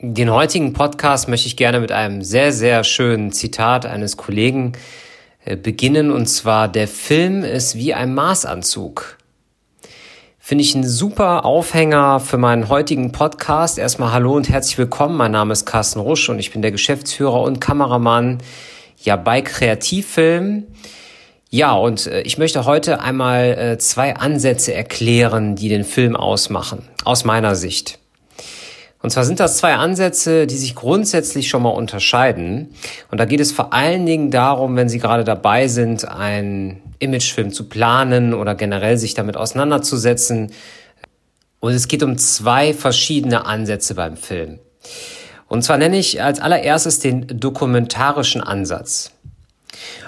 Den heutigen Podcast möchte ich gerne mit einem sehr, sehr schönen Zitat eines Kollegen äh, beginnen, und zwar, der Film ist wie ein Maßanzug. Finde ich ein super Aufhänger für meinen heutigen Podcast. Erstmal hallo und herzlich willkommen. Mein Name ist Carsten Rusch und ich bin der Geschäftsführer und Kameramann ja bei Kreativfilm. Ja, und äh, ich möchte heute einmal äh, zwei Ansätze erklären, die den Film ausmachen, aus meiner Sicht. Und zwar sind das zwei Ansätze, die sich grundsätzlich schon mal unterscheiden. Und da geht es vor allen Dingen darum, wenn Sie gerade dabei sind, einen Imagefilm zu planen oder generell sich damit auseinanderzusetzen. Und es geht um zwei verschiedene Ansätze beim Film. Und zwar nenne ich als allererstes den dokumentarischen Ansatz.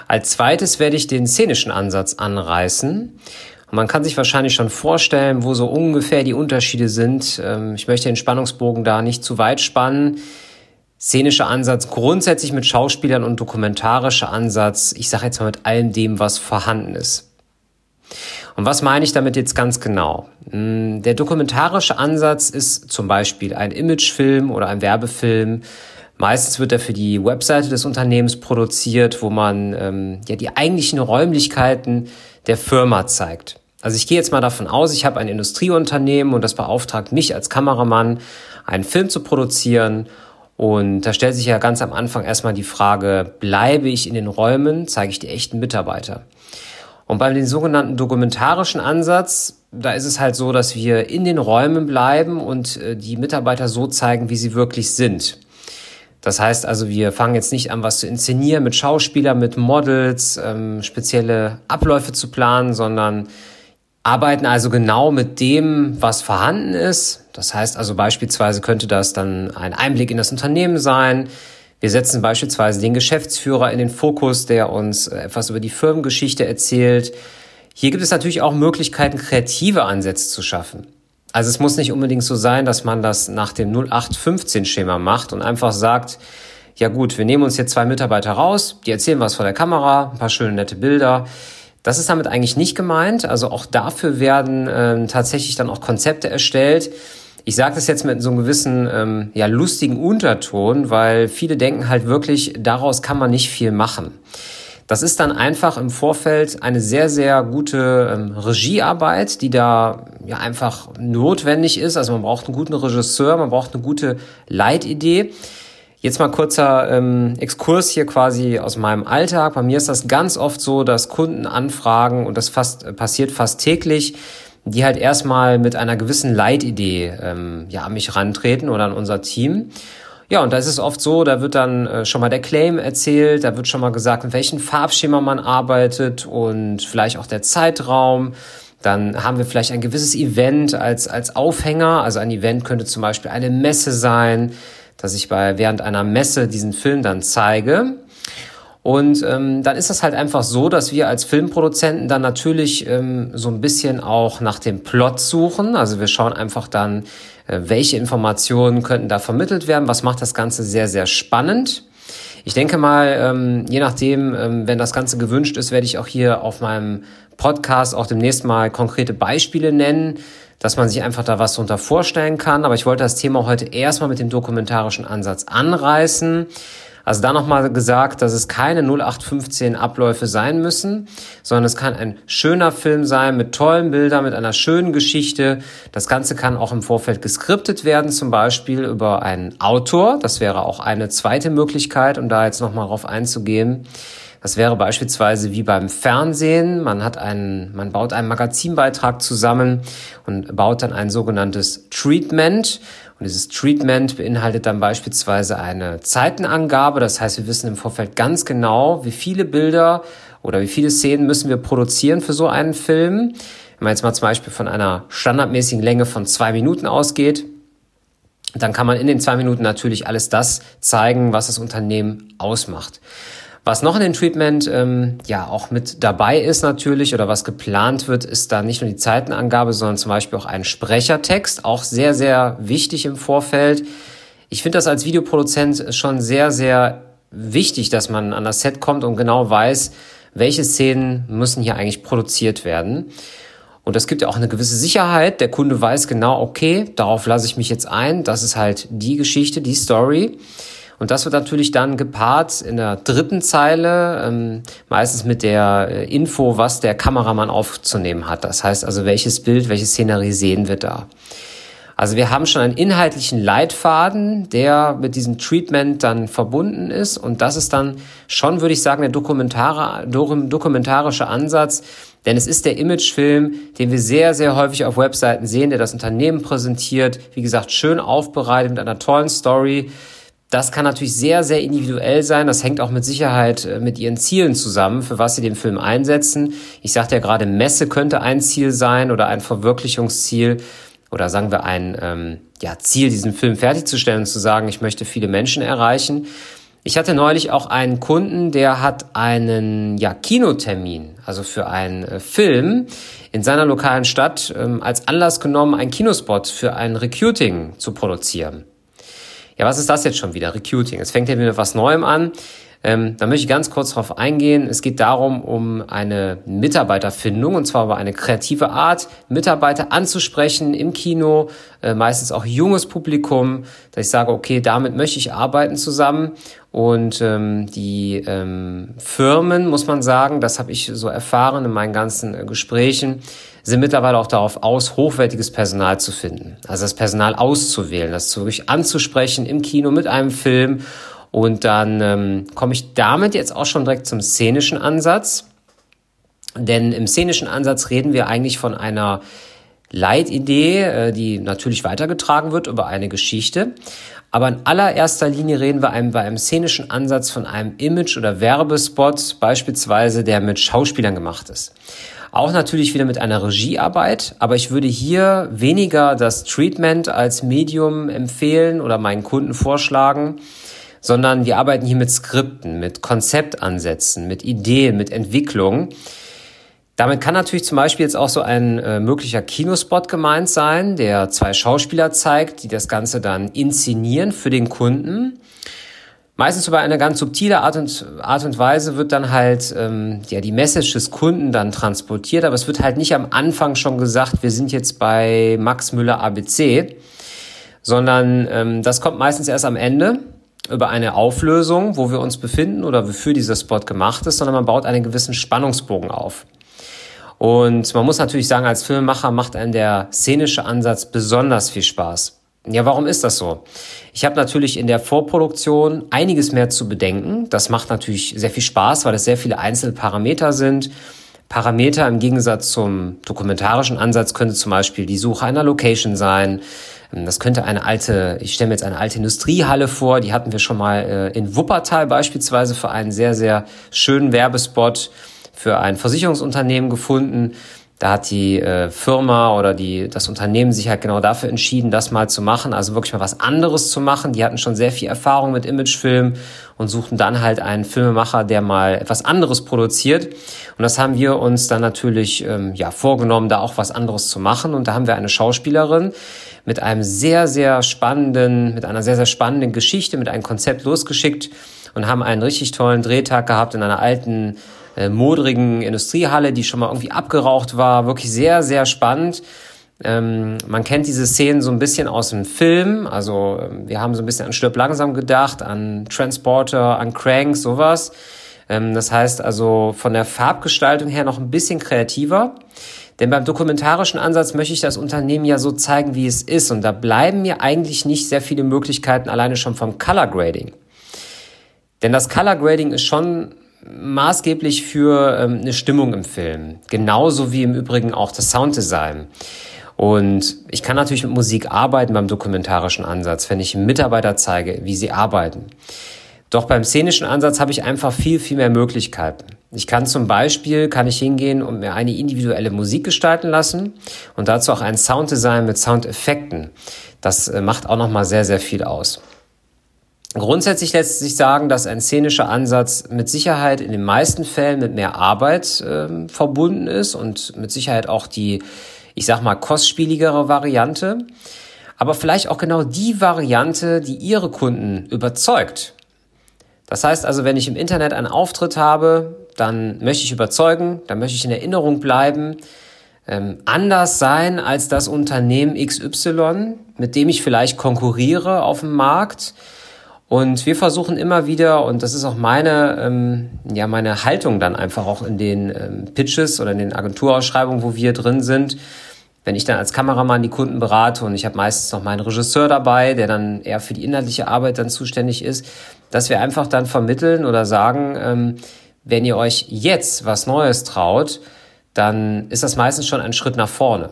Als zweites werde ich den szenischen Ansatz anreißen. Und man kann sich wahrscheinlich schon vorstellen, wo so ungefähr die Unterschiede sind. Ähm, ich möchte den Spannungsbogen da nicht zu weit spannen. Szenischer Ansatz grundsätzlich mit Schauspielern und dokumentarischer Ansatz, ich sage jetzt mal mit allem dem, was vorhanden ist. Und was meine ich damit jetzt ganz genau? Hm, der dokumentarische Ansatz ist zum Beispiel ein Imagefilm oder ein Werbefilm. Meistens wird er für die Webseite des Unternehmens produziert, wo man ähm, ja die eigentlichen Räumlichkeiten der Firma zeigt. Also ich gehe jetzt mal davon aus, ich habe ein Industrieunternehmen und das beauftragt mich als Kameramann, einen Film zu produzieren. Und da stellt sich ja ganz am Anfang erstmal die Frage, bleibe ich in den Räumen, zeige ich die echten Mitarbeiter? Und bei dem sogenannten dokumentarischen Ansatz, da ist es halt so, dass wir in den Räumen bleiben und äh, die Mitarbeiter so zeigen, wie sie wirklich sind. Das heißt also, wir fangen jetzt nicht an, was zu inszenieren mit Schauspielern, mit Models, ähm, spezielle Abläufe zu planen, sondern arbeiten also genau mit dem, was vorhanden ist. Das heißt also beispielsweise könnte das dann ein Einblick in das Unternehmen sein. Wir setzen beispielsweise den Geschäftsführer in den Fokus, der uns etwas über die Firmengeschichte erzählt. Hier gibt es natürlich auch Möglichkeiten, kreative Ansätze zu schaffen. Also es muss nicht unbedingt so sein, dass man das nach dem 0815-Schema macht und einfach sagt, ja gut, wir nehmen uns jetzt zwei Mitarbeiter raus, die erzählen was vor der Kamera, ein paar schöne nette Bilder. Das ist damit eigentlich nicht gemeint. Also auch dafür werden ähm, tatsächlich dann auch Konzepte erstellt. Ich sage das jetzt mit so einem gewissen ähm, ja, lustigen Unterton, weil viele denken halt wirklich, daraus kann man nicht viel machen. Das ist dann einfach im Vorfeld eine sehr, sehr gute ähm, Regiearbeit, die da ja einfach notwendig ist. Also man braucht einen guten Regisseur, man braucht eine gute Leitidee. Jetzt mal kurzer ähm, Exkurs hier quasi aus meinem Alltag. Bei mir ist das ganz oft so, dass Kunden anfragen und das fast äh, passiert fast täglich, die halt erstmal mit einer gewissen Leitidee ähm, ja an mich rantreten oder an unser Team. Ja, und da ist es oft so, da wird dann äh, schon mal der Claim erzählt, da wird schon mal gesagt, in welchem Farbschema man arbeitet und vielleicht auch der Zeitraum. Dann haben wir vielleicht ein gewisses Event als, als Aufhänger. Also ein Event könnte zum Beispiel eine Messe sein, dass ich bei, während einer Messe diesen Film dann zeige. Und ähm, dann ist das halt einfach so, dass wir als Filmproduzenten dann natürlich ähm, so ein bisschen auch nach dem Plot suchen. Also wir schauen einfach dann, äh, welche Informationen könnten da vermittelt werden? Was macht das Ganze sehr, sehr spannend? Ich denke mal, ähm, je nachdem, ähm, wenn das Ganze gewünscht ist, werde ich auch hier auf meinem Podcast auch demnächst mal konkrete Beispiele nennen, dass man sich einfach da was drunter vorstellen kann. Aber ich wollte das Thema heute erstmal mit dem dokumentarischen Ansatz anreißen. Also da nochmal gesagt, dass es keine 0815 Abläufe sein müssen, sondern es kann ein schöner Film sein mit tollen Bildern, mit einer schönen Geschichte. Das Ganze kann auch im Vorfeld geskriptet werden, zum Beispiel über einen Autor. Das wäre auch eine zweite Möglichkeit, um da jetzt nochmal drauf einzugehen. Das wäre beispielsweise wie beim Fernsehen. Man hat einen, man baut einen Magazinbeitrag zusammen und baut dann ein sogenanntes Treatment. Und dieses Treatment beinhaltet dann beispielsweise eine Zeitenangabe. Das heißt, wir wissen im Vorfeld ganz genau, wie viele Bilder oder wie viele Szenen müssen wir produzieren für so einen Film. Wenn man jetzt mal zum Beispiel von einer standardmäßigen Länge von zwei Minuten ausgeht, dann kann man in den zwei Minuten natürlich alles das zeigen, was das Unternehmen ausmacht. Was noch in dem Treatment ähm, ja auch mit dabei ist natürlich oder was geplant wird, ist da nicht nur die Zeitenangabe, sondern zum Beispiel auch ein Sprechertext, auch sehr, sehr wichtig im Vorfeld. Ich finde das als Videoproduzent schon sehr, sehr wichtig, dass man an das Set kommt und genau weiß, welche Szenen müssen hier eigentlich produziert werden. Und das gibt ja auch eine gewisse Sicherheit. Der Kunde weiß genau, okay, darauf lasse ich mich jetzt ein. Das ist halt die Geschichte, die Story. Und das wird natürlich dann gepaart in der dritten Zeile, ähm, meistens mit der äh, Info, was der Kameramann aufzunehmen hat. Das heißt also, welches Bild, welche Szenerie sehen wir da. Also wir haben schon einen inhaltlichen Leitfaden, der mit diesem Treatment dann verbunden ist. Und das ist dann schon, würde ich sagen, der dokumentarische Ansatz. Denn es ist der Imagefilm, den wir sehr, sehr häufig auf Webseiten sehen, der das Unternehmen präsentiert. Wie gesagt, schön aufbereitet mit einer tollen Story das kann natürlich sehr, sehr individuell sein. Das hängt auch mit Sicherheit äh, mit ihren Zielen zusammen, für was sie den Film einsetzen. Ich sagte ja gerade, Messe könnte ein Ziel sein oder ein Verwirklichungsziel oder sagen wir ein ähm, ja, Ziel, diesen Film fertigzustellen und zu sagen, ich möchte viele Menschen erreichen. Ich hatte neulich auch einen Kunden, der hat einen ja, Kinotermin, also für einen äh, Film in seiner lokalen Stadt ähm, als Anlass genommen, einen Kinospot für ein Recruiting zu produzieren. Ja, was ist das jetzt schon wieder? Recruiting. Es fängt ja wieder was Neuem an. Ähm, da möchte ich ganz kurz darauf eingehen. Es geht darum, um eine Mitarbeiterfindung und zwar über eine kreative Art, Mitarbeiter anzusprechen im Kino, äh, meistens auch junges Publikum, dass ich sage, okay, damit möchte ich arbeiten zusammen. Und ähm, die ähm, Firmen, muss man sagen, das habe ich so erfahren in meinen ganzen äh, Gesprächen, sind mittlerweile auch darauf aus, hochwertiges Personal zu finden. Also das Personal auszuwählen, das wirklich anzusprechen im Kino mit einem Film. Und dann ähm, komme ich damit jetzt auch schon direkt zum szenischen Ansatz. Denn im szenischen Ansatz reden wir eigentlich von einer Leitidee, äh, die natürlich weitergetragen wird über eine Geschichte. Aber in allererster Linie reden wir einem, bei einem szenischen Ansatz von einem Image- oder Werbespot, beispielsweise, der mit Schauspielern gemacht ist. Auch natürlich wieder mit einer Regiearbeit, aber ich würde hier weniger das Treatment als Medium empfehlen oder meinen Kunden vorschlagen, sondern wir arbeiten hier mit Skripten, mit Konzeptansätzen, mit Ideen, mit Entwicklung. Damit kann natürlich zum Beispiel jetzt auch so ein äh, möglicher Kinospot gemeint sein, der zwei Schauspieler zeigt, die das Ganze dann inszenieren für den Kunden. Meistens über eine ganz subtile Art und, Art und Weise wird dann halt ähm, ja, die Message des Kunden dann transportiert, aber es wird halt nicht am Anfang schon gesagt, wir sind jetzt bei Max Müller ABC, sondern ähm, das kommt meistens erst am Ende über eine Auflösung, wo wir uns befinden oder wofür dieser Spot gemacht ist, sondern man baut einen gewissen Spannungsbogen auf. Und man muss natürlich sagen, als Filmemacher macht einem der szenische Ansatz besonders viel Spaß. Ja, warum ist das so? Ich habe natürlich in der Vorproduktion einiges mehr zu bedenken. Das macht natürlich sehr viel Spaß, weil es sehr viele einzelne Parameter sind. Parameter im Gegensatz zum dokumentarischen Ansatz könnte zum Beispiel die Suche einer Location sein. Das könnte eine alte, ich stelle mir jetzt eine alte Industriehalle vor, die hatten wir schon mal äh, in Wuppertal beispielsweise für einen sehr, sehr schönen Werbespot für ein Versicherungsunternehmen gefunden. Da hat die äh, Firma oder die, das Unternehmen sich halt genau dafür entschieden, das mal zu machen, also wirklich mal was anderes zu machen. Die hatten schon sehr viel Erfahrung mit Imagefilm und suchten dann halt einen Filmemacher, der mal etwas anderes produziert. Und das haben wir uns dann natürlich ähm, ja vorgenommen, da auch was anderes zu machen. Und da haben wir eine Schauspielerin mit einem sehr, sehr spannenden, mit einer sehr, sehr spannenden Geschichte, mit einem Konzept losgeschickt und haben einen richtig tollen Drehtag gehabt in einer alten äh, modrigen Industriehalle, die schon mal irgendwie abgeraucht war. Wirklich sehr, sehr spannend. Ähm, man kennt diese Szenen so ein bisschen aus dem Film. Also ähm, wir haben so ein bisschen an Stirb langsam gedacht, an Transporter, an Crank, sowas. Ähm, das heißt also von der Farbgestaltung her noch ein bisschen kreativer. Denn beim dokumentarischen Ansatz möchte ich das Unternehmen ja so zeigen, wie es ist. Und da bleiben mir eigentlich nicht sehr viele Möglichkeiten alleine schon vom Color Grading. Denn das Color Grading ist schon maßgeblich für ähm, eine Stimmung im Film. Genauso wie im Übrigen auch das Sounddesign. Und ich kann natürlich mit Musik arbeiten beim dokumentarischen Ansatz, wenn ich Mitarbeiter zeige, wie sie arbeiten. Doch beim szenischen Ansatz habe ich einfach viel, viel mehr Möglichkeiten. Ich kann zum Beispiel, kann ich hingehen und mir eine individuelle Musik gestalten lassen und dazu auch ein Sounddesign mit Soundeffekten. Das äh, macht auch nochmal sehr, sehr viel aus. Grundsätzlich lässt sich sagen, dass ein szenischer Ansatz mit Sicherheit in den meisten Fällen mit mehr Arbeit äh, verbunden ist und mit Sicherheit auch die, ich sag mal, kostspieligere Variante. Aber vielleicht auch genau die Variante, die Ihre Kunden überzeugt. Das heißt also, wenn ich im Internet einen Auftritt habe, dann möchte ich überzeugen, dann möchte ich in Erinnerung bleiben. ähm, anders sein als das Unternehmen XY, mit dem ich vielleicht konkurriere auf dem Markt. Und wir versuchen immer wieder, und das ist auch meine, ähm, ja, meine Haltung dann einfach auch in den ähm, Pitches oder in den Agenturausschreibungen, wo wir drin sind, wenn ich dann als Kameramann die Kunden berate und ich habe meistens noch meinen Regisseur dabei, der dann eher für die inhaltliche Arbeit dann zuständig ist, dass wir einfach dann vermitteln oder sagen, ähm, wenn ihr euch jetzt was Neues traut, dann ist das meistens schon ein Schritt nach vorne.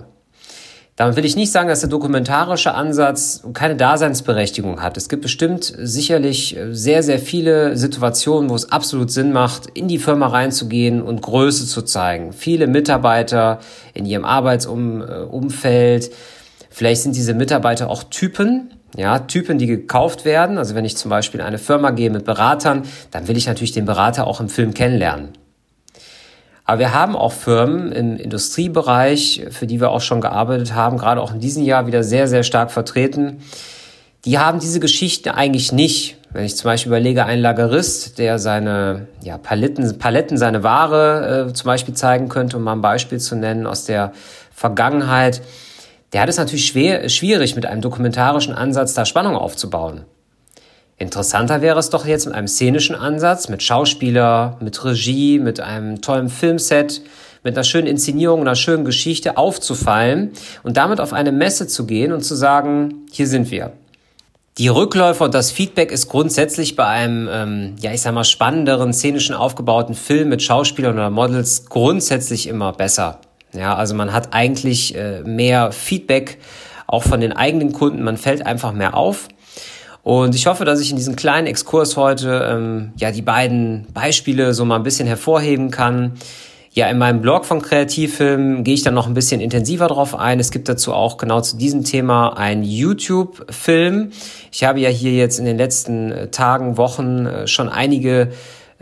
Damit will ich nicht sagen, dass der dokumentarische Ansatz keine Daseinsberechtigung hat. Es gibt bestimmt sicherlich sehr, sehr viele Situationen, wo es absolut Sinn macht, in die Firma reinzugehen und Größe zu zeigen. Viele Mitarbeiter in ihrem Arbeitsumfeld. Vielleicht sind diese Mitarbeiter auch Typen, ja, Typen, die gekauft werden. Also wenn ich zum Beispiel in eine Firma gehe mit Beratern, dann will ich natürlich den Berater auch im Film kennenlernen. Aber wir haben auch Firmen im Industriebereich, für die wir auch schon gearbeitet haben, gerade auch in diesem Jahr wieder sehr, sehr stark vertreten. Die haben diese Geschichte eigentlich nicht. Wenn ich zum Beispiel überlege, ein Lagerist, der seine ja, Paletten, Paletten, seine Ware äh, zum Beispiel zeigen könnte, um mal ein Beispiel zu nennen aus der Vergangenheit, der hat es natürlich schwer, schwierig, mit einem dokumentarischen Ansatz da Spannung aufzubauen. Interessanter wäre es doch jetzt mit einem szenischen Ansatz, mit Schauspieler, mit Regie, mit einem tollen Filmset, mit einer schönen Inszenierung, einer schönen Geschichte aufzufallen und damit auf eine Messe zu gehen und zu sagen, hier sind wir. Die Rückläufe und das Feedback ist grundsätzlich bei einem, ähm, ja, ich sag mal, spannenderen, szenischen aufgebauten Film mit Schauspielern oder Models grundsätzlich immer besser. Ja, also man hat eigentlich äh, mehr Feedback auch von den eigenen Kunden, man fällt einfach mehr auf. Und ich hoffe, dass ich in diesem kleinen Exkurs heute ähm, ja die beiden Beispiele so mal ein bisschen hervorheben kann. Ja, in meinem Blog von Kreativfilm gehe ich dann noch ein bisschen intensiver drauf ein. Es gibt dazu auch genau zu diesem Thema einen YouTube-Film. Ich habe ja hier jetzt in den letzten äh, Tagen, Wochen äh, schon einige,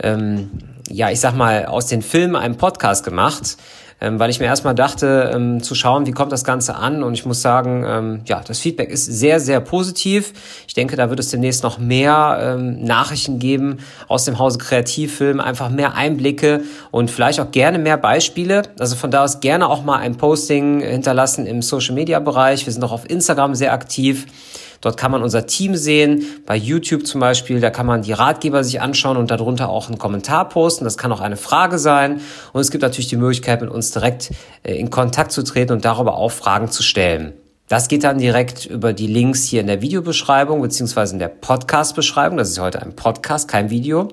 ähm, ja, ich sag mal, aus den Filmen einen Podcast gemacht ähm, weil ich mir erstmal dachte, ähm, zu schauen, wie kommt das Ganze an. Und ich muss sagen, ähm, ja, das Feedback ist sehr, sehr positiv. Ich denke, da wird es demnächst noch mehr ähm, Nachrichten geben aus dem Hause Kreativfilm, einfach mehr Einblicke und vielleicht auch gerne mehr Beispiele. Also von da aus gerne auch mal ein Posting hinterlassen im Social Media Bereich. Wir sind auch auf Instagram sehr aktiv. Dort kann man unser Team sehen. Bei YouTube zum Beispiel, da kann man die Ratgeber sich anschauen und darunter auch einen Kommentar posten. Das kann auch eine Frage sein. Und es gibt natürlich die Möglichkeit, mit uns direkt äh, in Kontakt zu treten und darüber auch Fragen zu stellen. Das geht dann direkt über die Links hier in der Videobeschreibung beziehungsweise in der Podcast-Beschreibung. Das ist heute ein Podcast, kein Video.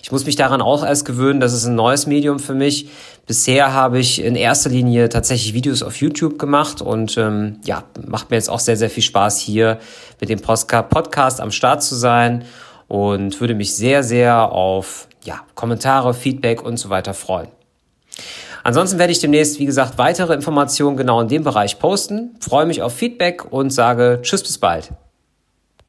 Ich muss mich daran auch erst gewöhnen. Das ist ein neues Medium für mich. Bisher habe ich in erster Linie tatsächlich Videos auf YouTube gemacht und ähm, ja, macht mir jetzt auch sehr, sehr viel Spaß hier mit dem Podcast am Start zu sein und würde mich sehr, sehr auf ja, Kommentare, Feedback und so weiter freuen. Ansonsten werde ich demnächst, wie gesagt, weitere Informationen genau in dem Bereich posten. Freue mich auf Feedback und sage Tschüss bis bald.